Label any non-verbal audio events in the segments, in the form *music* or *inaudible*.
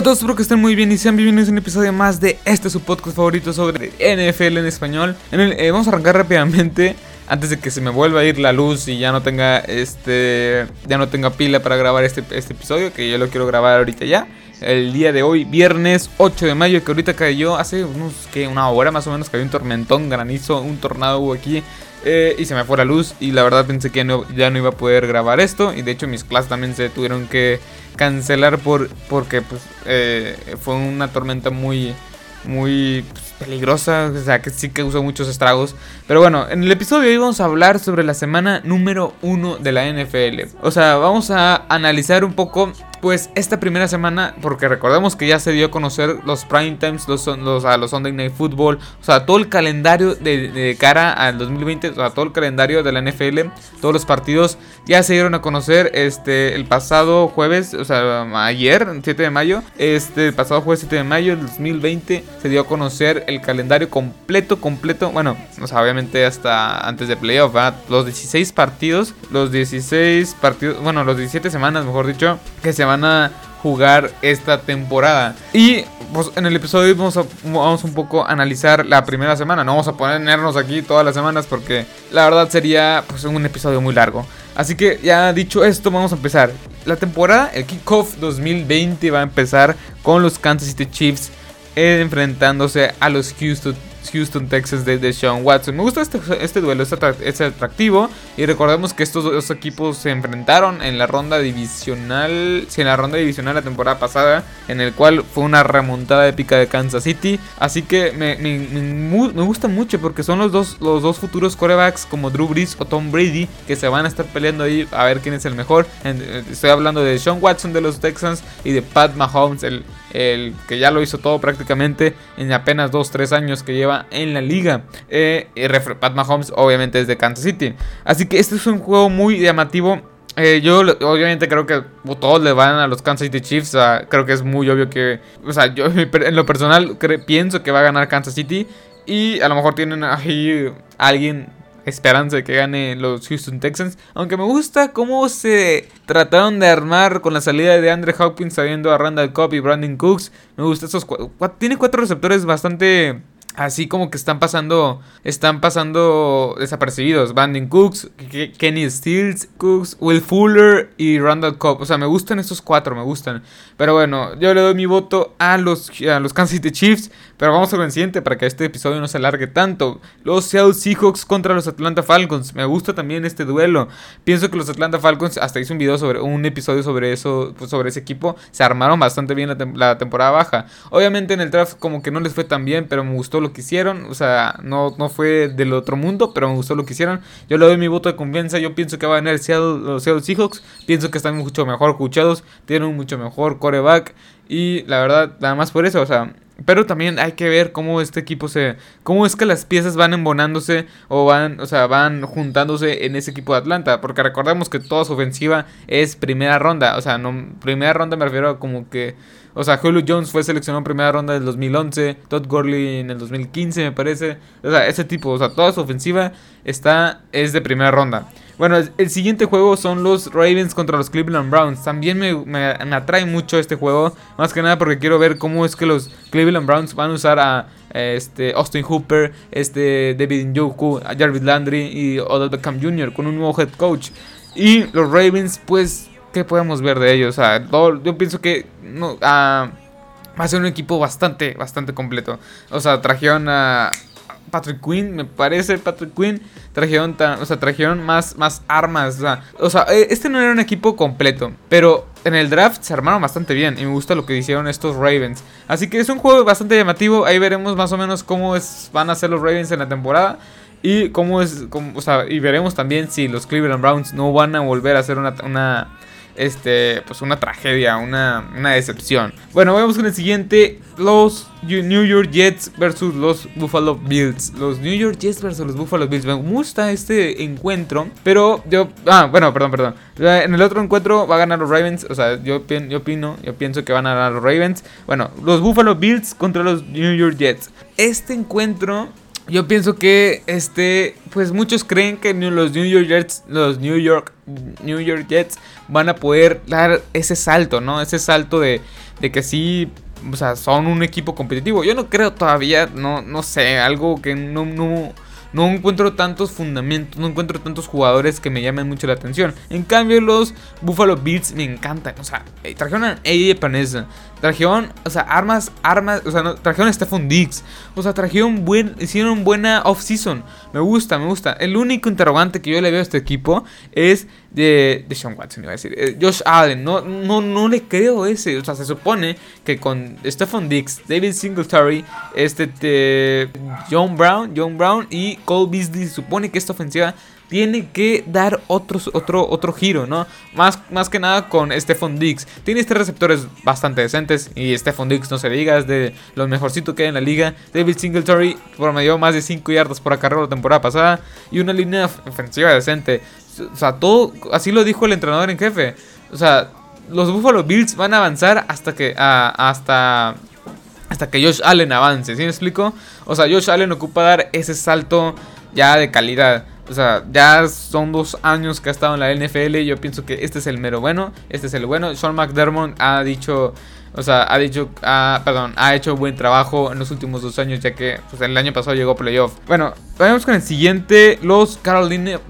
Hola a todos, espero que estén muy bien y sean bienvenidos a un episodio más de este su podcast favorito sobre NFL en español. En el, eh, vamos a arrancar rápidamente antes de que se me vuelva a ir la luz y ya no tenga este ya no tenga pila para grabar este, este episodio que yo lo quiero grabar ahorita ya. El día de hoy, viernes 8 de mayo, que ahorita cayó hace unos que una hora más o menos cayó un tormentón, granizo, un tornado hubo aquí eh, y se me fue la luz y la verdad pensé que ya no iba a poder grabar esto y de hecho mis clases también se tuvieron que cancelar por porque pues eh, fue una tormenta muy muy pues, peligrosa, o sea que sí que usó muchos estragos. Pero bueno, en el episodio de hoy vamos a hablar sobre la semana número 1 de la NFL. O sea, vamos a analizar un poco pues esta primera semana, porque recordemos que ya se dio a conocer los prime times, los, los, los Sunday Night Football, o sea, todo el calendario de, cara al 2020, o sea, todo el calendario de la NFL, todos los partidos ya se dieron a conocer este el pasado jueves, o sea, ayer, 7 de mayo, este el pasado jueves 7 de mayo del 2020 se dio a conocer el calendario completo, completo, bueno, o sea, obviamente hasta antes de playoff, los 16 partidos, los 16 partidos, bueno, los 17 semanas, mejor dicho, que se van a jugar esta temporada. Y pues, en el episodio vamos a, vamos un poco a analizar la primera semana. No vamos a ponernos aquí todas las semanas porque la verdad sería pues, un episodio muy largo. Así que ya dicho esto, vamos a empezar. La temporada, el kickoff 2020 va a empezar con los Kansas City Chiefs enfrentándose a los Houston Houston, Texas de, Sean Watson. Me gusta este, este duelo, es, atractivo. Y recordemos que estos dos equipos se enfrentaron en la ronda divisional. Sí, en la ronda divisional la temporada pasada. En el cual fue una remontada épica de Kansas City. Así que me, me, gusta mucho porque son los dos, los dos futuros corebacks como Drew Brees o Tom Brady. Que se van a estar peleando ahí a ver quién es el mejor. Eh, estoy hablando de Sean Watson de los Texans y de Pat Mahomes, el, el que ya lo hizo todo prácticamente en apenas 2-3 años que lleva en la liga. Eh, Pat Mahomes obviamente es de Kansas City. Así que este es un juego muy llamativo. Eh, yo obviamente creo que todos le van a los Kansas City Chiefs. creo que es muy obvio que... O sea, yo *laughs* en lo personal pienso que va a ganar Kansas City. Y a lo mejor tienen ahí alguien esperanza de que gane los Houston Texans. Aunque me gusta cómo se trataron de armar con la salida de Andre Hopkins sabiendo a Randall Cobb y Brandon Cooks. Me gusta esos Tiene cuatro receptores bastante así como que están pasando están pasando desapercibidos Brandon Cooks, Kenny Stills, Cooks, Will Fuller y Randall Cobb. O sea, me gustan estos cuatro, me gustan. Pero bueno, yo le doy mi voto a los, a los Kansas City Chiefs. Pero vamos al siguiente para que este episodio no se alargue tanto. Los Seattle Seahawks contra los Atlanta Falcons. Me gusta también este duelo. Pienso que los Atlanta Falcons, hasta hice un video sobre un episodio sobre eso, pues, sobre ese equipo. Se armaron bastante bien la, temporada baja. Obviamente en el draft como que no les fue tan bien, pero me gustó lo que hicieron. O sea, no, no fue del otro mundo, pero me gustó lo que hicieron. Yo le doy mi voto de confianza. Yo pienso que va a ganar Seattle, los Seahawks. Pienso que están mucho mejor escuchados. Tienen un mucho mejor coreback. Y la verdad, nada más por eso, o sea, pero también hay que ver cómo este equipo se. cómo es que las piezas van embonándose o van. O sea, van juntándose en ese equipo de Atlanta. Porque recordemos que toda su ofensiva es primera ronda. O sea, no. Primera ronda me refiero a como que. O sea, Julio Jones fue seleccionado en primera ronda del 2011. Todd Gurley en el 2015, me parece. O sea, ese tipo. O sea, toda su ofensiva está. es de primera ronda. Bueno, el siguiente juego son los Ravens contra los Cleveland Browns. También me, atrae mucho este juego. Más que nada porque quiero ver cómo es que los Cleveland Browns van a usar a este, Austin Hooper, este, David Njoku, a Jarvis Landry y Odell Beckham Jr. con un nuevo head coach. Y los Ravens, pues, ¿qué podemos ver de ellos? O sea, yo pienso que no, va a ser un equipo bastante, bastante completo. O sea, trajeron a Patrick Quinn, me parece Patrick Quinn, trajeron, o sea, trajeron más, más armas. O sea, e, este no era un equipo completo, pero en el draft se armaron bastante bien y me gusta lo que hicieron estos Ravens. Así que es un juego bastante llamativo, ahí veremos más o menos cómo es, van a ser los Ravens en la temporada. Y cómo es, o sea, y veremos también si los Cleveland Browns no van a volver a hacer una este, pues una tragedia, una, una decepción. Bueno, vamos con el siguiente. Los New York Jets versus los Buffalo Bills. Los New York Jets versus los Buffalo Bills. Me gusta este encuentro. Pero yo... Ah, bueno, perdón, perdón. En el otro encuentro va a ganar los Ravens. O sea, yo, yo opino, yo pienso que van a ganar los Ravens. Bueno, los Buffalo Bills contra los New York Jets. Este encuentro yo pienso que este, pues muchos creen que los New York Jets, los New York, New York Jets van a poder dar ese salto, ¿no? Ese salto de, de que sí, o sea, son un equipo competitivo. Yo no creo todavía, no, no sé, algo que no, no no encuentro tantos fundamentos, no encuentro tantos jugadores que me llamen mucho la atención. En cambio, los Buffalo Bills me encantan. O sea, eh, trajeron a AJ Panessa, trajeron, o sea, armas, armas, o sea, no, trajeron a Stephon Diggs. O sea, trajeron buen, hicieron buena off-season. Me gusta, me gusta. El único interrogante que yo le veo a este equipo es de, de Sean Watson, iba a decir. Eh, Josh Allen, no, no, no le creo ese. O sea, se supone que con Stephon Diggs, David Singletary, este, John Brown, John Brown y Cole Beasley, se supone que esta ofensiva tiene que dar otros, otro, otro giro, ¿no? Más, más que nada con Stephon Diggs. Tiene este receptores bastante decentes y Stephon Diggs, no se diga, es de los mejorcitos que hay en la liga. David Singletary promedió más de 5 yardas por acarreo la temporada pasada y una línea ofensiva decente. O sea, todo, así lo dijo el entrenador en jefe. O sea, los Buffalo Bills van a avanzar hasta que, hasta, hasta que Josh Allen avance, ¿sí me explico? O sea, Josh Allen ocupa dar ese salto ya de calidad. O sea, ya son dos años que ha estado en la NFL. Yo pienso que este es el mero bueno. Este es el bueno. Sean McDermott ha dicho. O sea, ha dicho, perdón, ha hecho buen trabajo en los últimos dos años, ya que pues, el año pasado llegó a playoff. Bueno, vamos con el siguiente: los Carolina,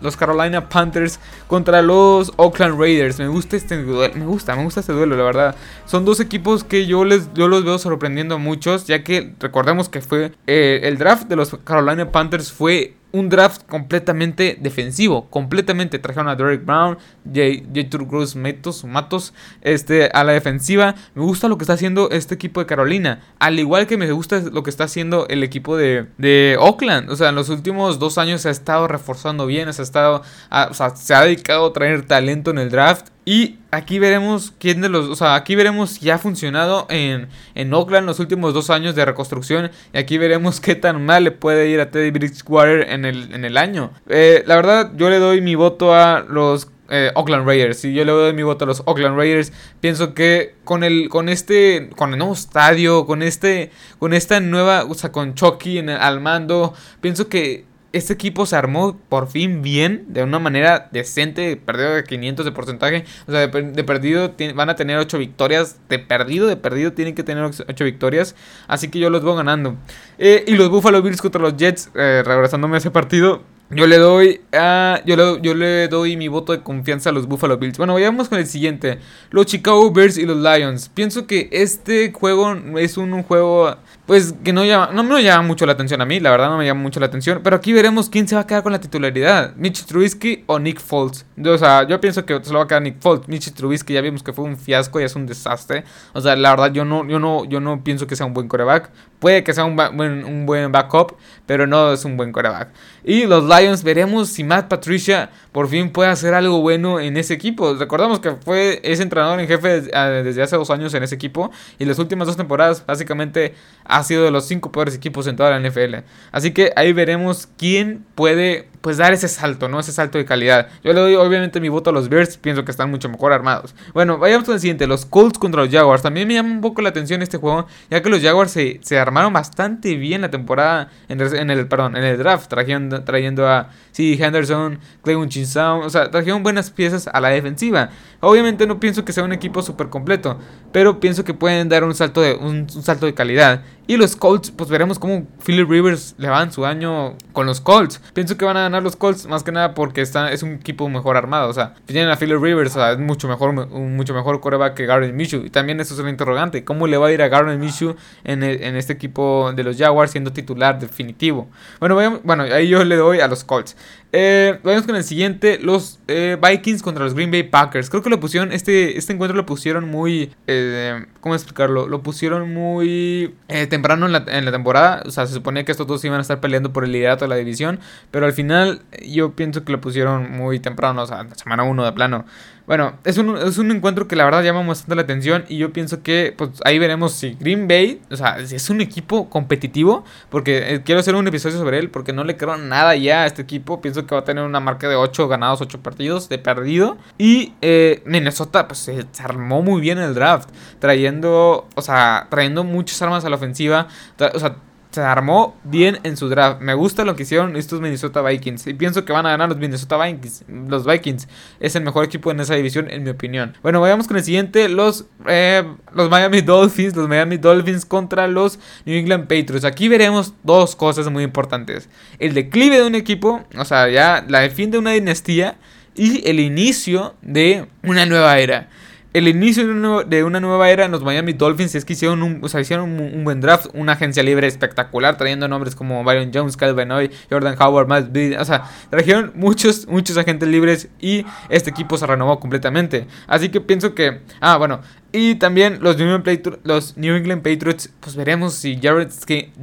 los Carolina, Panthers contra los Oakland Raiders. Me gusta este duelo, me gusta, me gusta este duelo, la verdad. Son dos equipos que yo les, yo los veo sorprendiendo a muchos, ya que recordemos que fue eh, el draft de los Carolina Panthers fue un draft completamente defensivo, completamente trajeron a Derek Brown, J. Cruz Matos, Matos, este, a la defensiva. Me gusta lo que está haciendo este equipo de Carolina, al igual que me gusta lo que está haciendo el equipo de, de Oakland. O sea, en los últimos dos años se ha estado reforzando bien, se ha estado, o sea, se ha dedicado a traer talento en el draft y aquí veremos quién de los. O sea, aquí veremos si ha funcionado en, en Oakland los últimos dos años de reconstrucción. Y aquí veremos qué tan mal le puede ir a Teddy Bridgewater en el, en el año. Eh, la verdad, yo le doy mi voto a los eh, Oakland Raiders. Si yo le doy mi voto a los Oakland Raiders, pienso que con el con este con el nuevo estadio, con este con esta nueva, o sea, con Chucky en al mando, pienso que este equipo se armó por fin bien, de una manera decente, perdido de 500 de porcentaje, o sea, de, perdido van a tener 8 victorias, de perdido, de perdido tienen que tener 8 victorias, así que yo los voy ganando. Eh, y los Buffalo Bills contra los Jets, eh, regresándome a ese partido, yo le doy a, yo, le, yo le doy mi voto de confianza a los Buffalo Bills. Bueno, vayamos con el siguiente. Los Chicago Bears y los Lions. Pienso que este juego es un, juego pues que no llama, no me llama mucho la atención a mí, la verdad no me llama mucho la atención, pero aquí veremos quién se va a quedar con la titularidad, Mitch Trubisky o Nick Foles. O sea, yo pienso que se lo va a quedar Nick Foles. Mitch Trubisky ya vimos que fue un fiasco y es un desastre. O sea, la verdad yo no yo no yo no pienso que sea un buen coreback. Puede que sea un, un buen backup, pero no es un buen coreback. Y los Lions veremos si Matt Patricia por fin puede hacer algo bueno en ese equipo. Recordamos que fue ese entrenador en jefe desde hace dos años en ese equipo y las últimas dos temporadas básicamente ha sido de los cinco peores equipos en toda la NFL. Así que ahí veremos quién puede pues dar ese salto, ¿no? Ese salto de calidad. Yo le doy obviamente mi voto a los Bears, pienso que están mucho mejor armados. Bueno, vayamos al siguiente, los Colts contra los Jaguars. También me llama un poco la atención este juego, ya que los Jaguars se, se armaron bastante bien la temporada en el, perdón, en el draft, trayendo, trayendo a sí, Henderson, Clayton Chinsound, o sea, trajeron buenas piezas a la defensiva. Obviamente no pienso que sea un equipo súper completo, pero pienso que pueden dar un salto de, un, salto de calidad. Y los Colts, pues veremos cómo Philip Rivers le va en su año con los Colts. Pienso que van a ganar los Colts más que nada porque está, es un equipo mejor armado. O sea, tienen a Philip Rivers, o sea, es mucho mejor, un mucho mejor coreback que Garden Minshew. Y también eso es un interrogante. ¿Cómo le va a ir a Garden Minshew en, en este equipo de los Jaguars siendo titular definitivo? Bueno, bueno, ahí yo le doy a los Colts. Eh, vamos con el siguiente. Los eh, Vikings contra los Green Bay Packers. Creo que lo pusieron. Este, este encuentro lo pusieron muy. Eh, ¿Cómo explicarlo? Lo pusieron muy eh, temprano en la, en la, temporada. O sea, se suponía que estos dos iban a estar peleando por el liderato de la división. Pero al final, yo pienso que lo pusieron muy temprano. O sea, semana 1 de plano. Bueno, es un, es un encuentro que la verdad llama bastante la atención y yo pienso que pues ahí veremos si Green Bay, o sea, es un equipo competitivo, porque eh, quiero hacer un episodio sobre él, porque no le creo nada ya a este equipo, pienso que va a tener una marca de 8 ganados, 8 partidos de perdido. Y eh, Minnesota pues se armó muy bien el draft, trayendo, o sea, trayendo muchas armas a la ofensiva, o sea, se armó bien en su draft. Me gusta lo que hicieron estos Minnesota Vikings. Y pienso que van a ganar los Minnesota Vikings. Los Vikings es el mejor equipo en esa división, en mi opinión. Bueno, vayamos con el siguiente. Los, eh, los Miami Dolphins. Los Miami Dolphins contra los New England Patriots. Aquí veremos dos cosas muy importantes. El declive de un equipo. O sea, ya la fin de una dinastía. Y el inicio de una nueva era el inicio de una, nueva era en los Miami Dolphins es que hicieron un, o sea, hicieron un, buen draft, una agencia libre espectacular, trayendo nombres como Byron Jones, Calvin Benoit, Jordan Howard, Matt Beard, o sea, trajeron muchos, muchos agentes libres y este equipo se renovó completamente. Así que pienso que, ah, bueno, y también los New England, Patriots, pues veremos si Jared,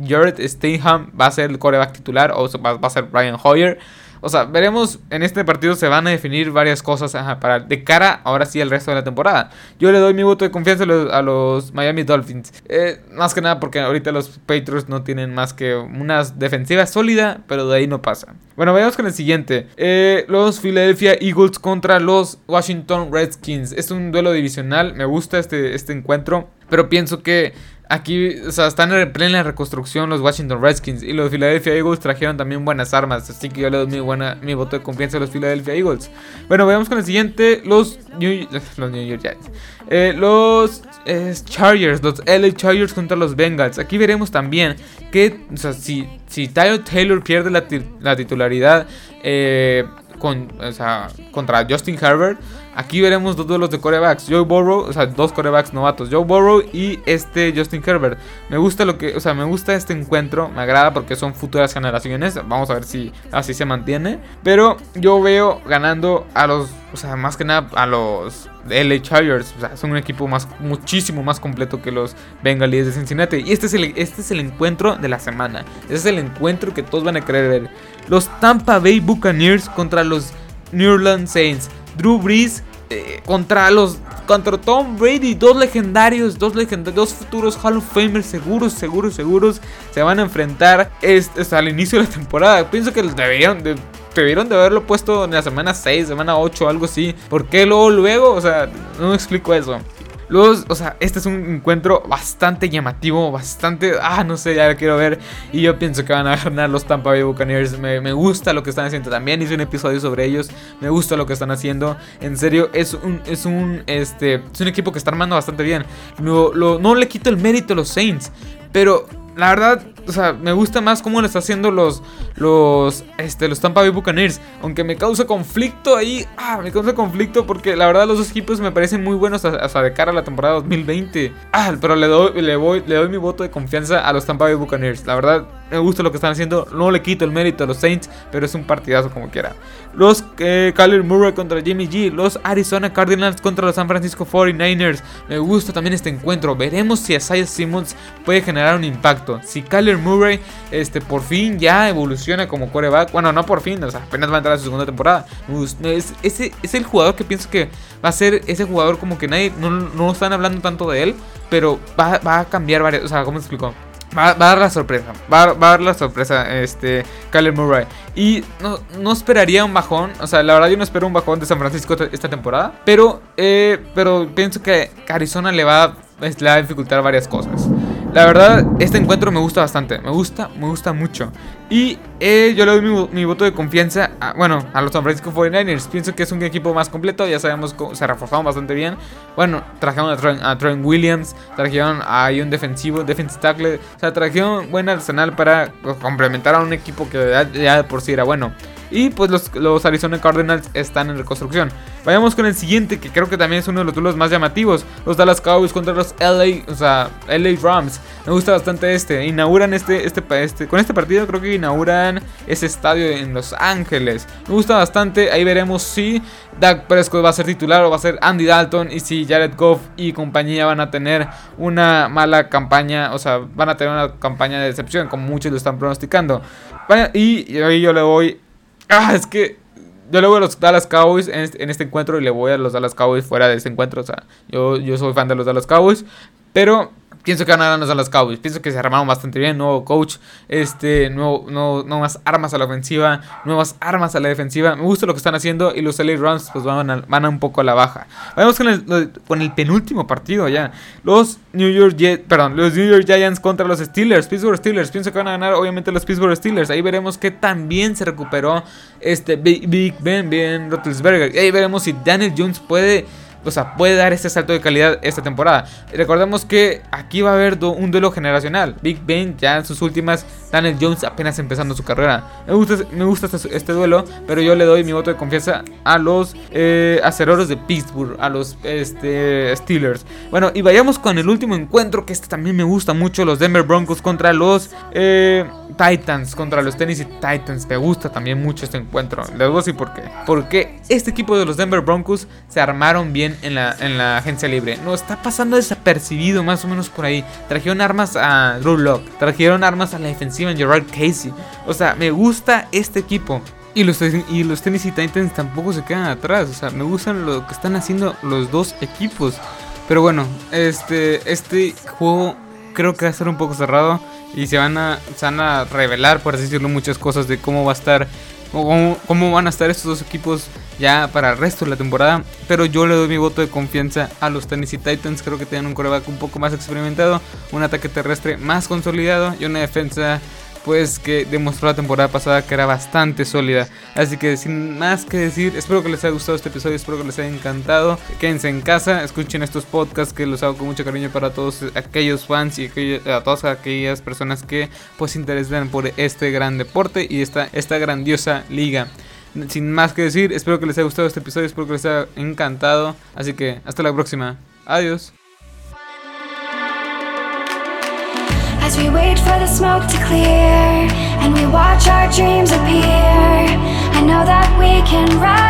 Jared va a ser el coreback titular o va, va a ser Brian Hoyer. O sea, veremos en este partido se van a definir varias cosas para de cara ahora sí al resto de la temporada. Yo le doy mi voto de confianza a los, Miami Dolphins. Eh, más que nada porque ahorita los Patriots no tienen más que una defensiva sólida, pero de ahí no pasa. Bueno, vayamos con el siguiente. Eh, los Philadelphia Eagles contra los Washington Redskins. Es un duelo divisional. Me gusta este, este encuentro. Pero pienso que Aquí, están en plena reconstrucción los Washington Redskins y los Philadelphia Eagles trajeron también buenas armas, así que yo le doy mi, buena, mi voto de confianza a los Philadelphia Eagles. Bueno, veamos con el siguiente, los New, *laughs* los New York Giants. Eh, los Chargers, los LA Chargers contra los Bengals. Aquí veremos también que, o sea, si, si Taylor pierde la, la titularidad eh, con, contra Justin Herbert, Aquí veremos dos duelos de corebacks. Joe Burrow, o sea, dos corebacks novatos. Joe Burrow y este Justin Herbert. Me gusta lo que, o sea, me gusta este encuentro. Me agrada porque son futuras generaciones. Vamos a ver si así se mantiene. Pero yo veo ganando a los, o sea, más que nada a los LA Chargers. O sea, son un equipo más, muchísimo más completo que los Bengalíes de Cincinnati. Y este es, el, este es el encuentro de la semana. Este es el encuentro que todos van a querer ver. Los Tampa Bay Buccaneers contra los New Orleans Saints. Drew Brees eh, contra los contra Tom Brady, dos legendarios, dos legendarios, dos futuros Hall of Famers seguros, seguros, seguros se van a enfrentar este, al inicio de la temporada. Pienso que deberían de debieron de haberlo puesto en la semana 6, semana 8, algo así. ¿Por qué luego, luego? O sea, no me explico eso. Los, o sea, este es un encuentro bastante llamativo, bastante, ah, no sé, ya lo quiero ver. Y yo pienso que van a ganar los Tampa Bay Buccaneers. Me, me, gusta lo que están haciendo. También hice un episodio sobre ellos. Me gusta lo que están haciendo. En serio, es un, es un, este, es un equipo que está armando bastante bien. No, no le quito el mérito a los Saints, pero la verdad, o sea, me gusta más cómo lo está haciendo los, los, este, los Tampa Bay Buccaneers. Aunque me causa conflicto ahí, ah, me causa conflicto porque la verdad los dos equipos me parecen muy buenos hasta de cara a la temporada 2020. Ah, pero le doy, le, voy, le doy mi voto de confianza a los Tampa Bay Buccaneers. La verdad, me gusta lo que están haciendo. No le quito el mérito a los Saints, pero es un partidazo como quiera. Los eh, Murray contra Jimmy G. Los Arizona Cardinals contra los San Francisco 49ers. Me gusta también este encuentro. Veremos si Isaiah Simmons puede generar un impacto. Si Kyler Murray este, por fin ya evoluciona como coreback. Bueno, no por fin, o sea, apenas va a entrar a su segunda temporada. Es, es el jugador que pienso que va a ser ese jugador como que nadie, no, no están hablando tanto de él, pero va, a cambiar varias, o sea, ¿cómo te explico? Va, a dar la sorpresa. Va, a dar la sorpresa este Kyler Murray. Y no, no, esperaría un bajón. O sea, la verdad yo no espero un bajón de San Francisco esta temporada. Pero, eh, pero pienso que Arizona le va, le va a dificultar varias cosas. La verdad, este encuentro me gusta bastante. Me gusta, me gusta mucho. Y eh, yo le doy mi, voto de confianza, a, bueno, a los San Francisco 49ers. Pienso que es un equipo más completo. Ya sabemos que se reforzaron bastante bien. Bueno, trajeron a Trent, Williams. Trajeron a un defensivo, defensive tackle. O sea, trajeron buen arsenal para complementar a un equipo que ya, ya de por sí era bueno. Y pues los, Arizona Cardinals están en reconstrucción. Vayamos con el siguiente, que creo que también es uno de los duelos más llamativos. Los Dallas Cowboys contra los LA, o sea, LA Rams. Me gusta bastante este. Inauguran este, este, este, con este partido creo que inauguran ese estadio en Los Ángeles. Me gusta bastante. Ahí veremos si Dak Prescott va a ser titular o va a ser Andy Dalton. Y si Jared Goff y compañía van a tener una mala campaña. O sea, van a tener una campaña de decepción, como muchos lo están pronosticando. Y ahí yo le voy Ah, es que yo le voy a los Dallas Cowboys este, en este, encuentro y le voy a los Dallas Cowboys fuera de este encuentro. O sea, yo, yo soy fan de los Dallas Cowboys. Pero Pienso que van a ganarnos a los Cowboys. Pienso que se armaron bastante bien. Nuevo coach, este, nuevo, nuevas armas a la ofensiva, nuevas armas a la defensiva. Me gusta lo que están haciendo y los LA Rams pues van a, van a un poco a la baja. Vamos con el, penúltimo partido ya. Los New York perdón, los New York Giants contra los Steelers, Pittsburgh Steelers. Pienso que van a ganar obviamente los Pittsburgh Steelers. Ahí veremos que también se recuperó este Big, Ben, Ben Roethlisberger. Y ahí veremos si Daniel Jones puede o sea, puede dar este salto de calidad esta temporada. Recordemos que aquí va a haber un duelo generacional. Big Ben ya en sus últimas, Daniel Jones apenas empezando su carrera. Me gusta, me gusta este, este duelo, pero yo le doy mi voto de confianza a los eh, acereros de Pittsburgh, a los este, Steelers. Bueno, y vayamos con el último encuentro, que este también me gusta mucho, los Denver Broncos contra los eh, Titans, contra los Tennessee Titans. Me gusta también mucho este encuentro. Les voy a decir por qué. Porque este equipo de los Denver Broncos se armaron bien en la, en la agencia libre. No, está pasando desapercibido más o menos por ahí. Trajeron armas a Drew Locke, trajeron armas a la defensiva en Gerard Casey. O sea, me gusta este equipo. Y los, y los Tennessee Titans tampoco se quedan atrás. O sea, me gustan lo que están haciendo los dos equipos. Pero bueno, este, este juego creo que va a ser un poco cerrado. Y se van a, se van a revelar, por así decirlo, muchas cosas de cómo va a estar cómo, van a estar estos dos equipos ya para el resto de la temporada. Pero yo le doy mi voto de confianza a los Tennessee Titans. Creo que tienen un coreback un poco más experimentado, un ataque terrestre más consolidado y una defensa pues que demostró la temporada pasada que era bastante sólida. Así que sin más que decir, espero que les haya gustado este episodio, espero que les haya encantado. Quédense en casa, escuchen estos podcasts que los hago con mucho cariño para todos aquellos fans y a todas aquellas personas que pues se interesan por este gran deporte y esta, esta grandiosa liga. Sin más que decir, espero que les haya gustado este episodio, espero que les haya encantado. Así que hasta la próxima. Adiós. As we wait for the smoke to clear And we watch our dreams appear I know that we can rise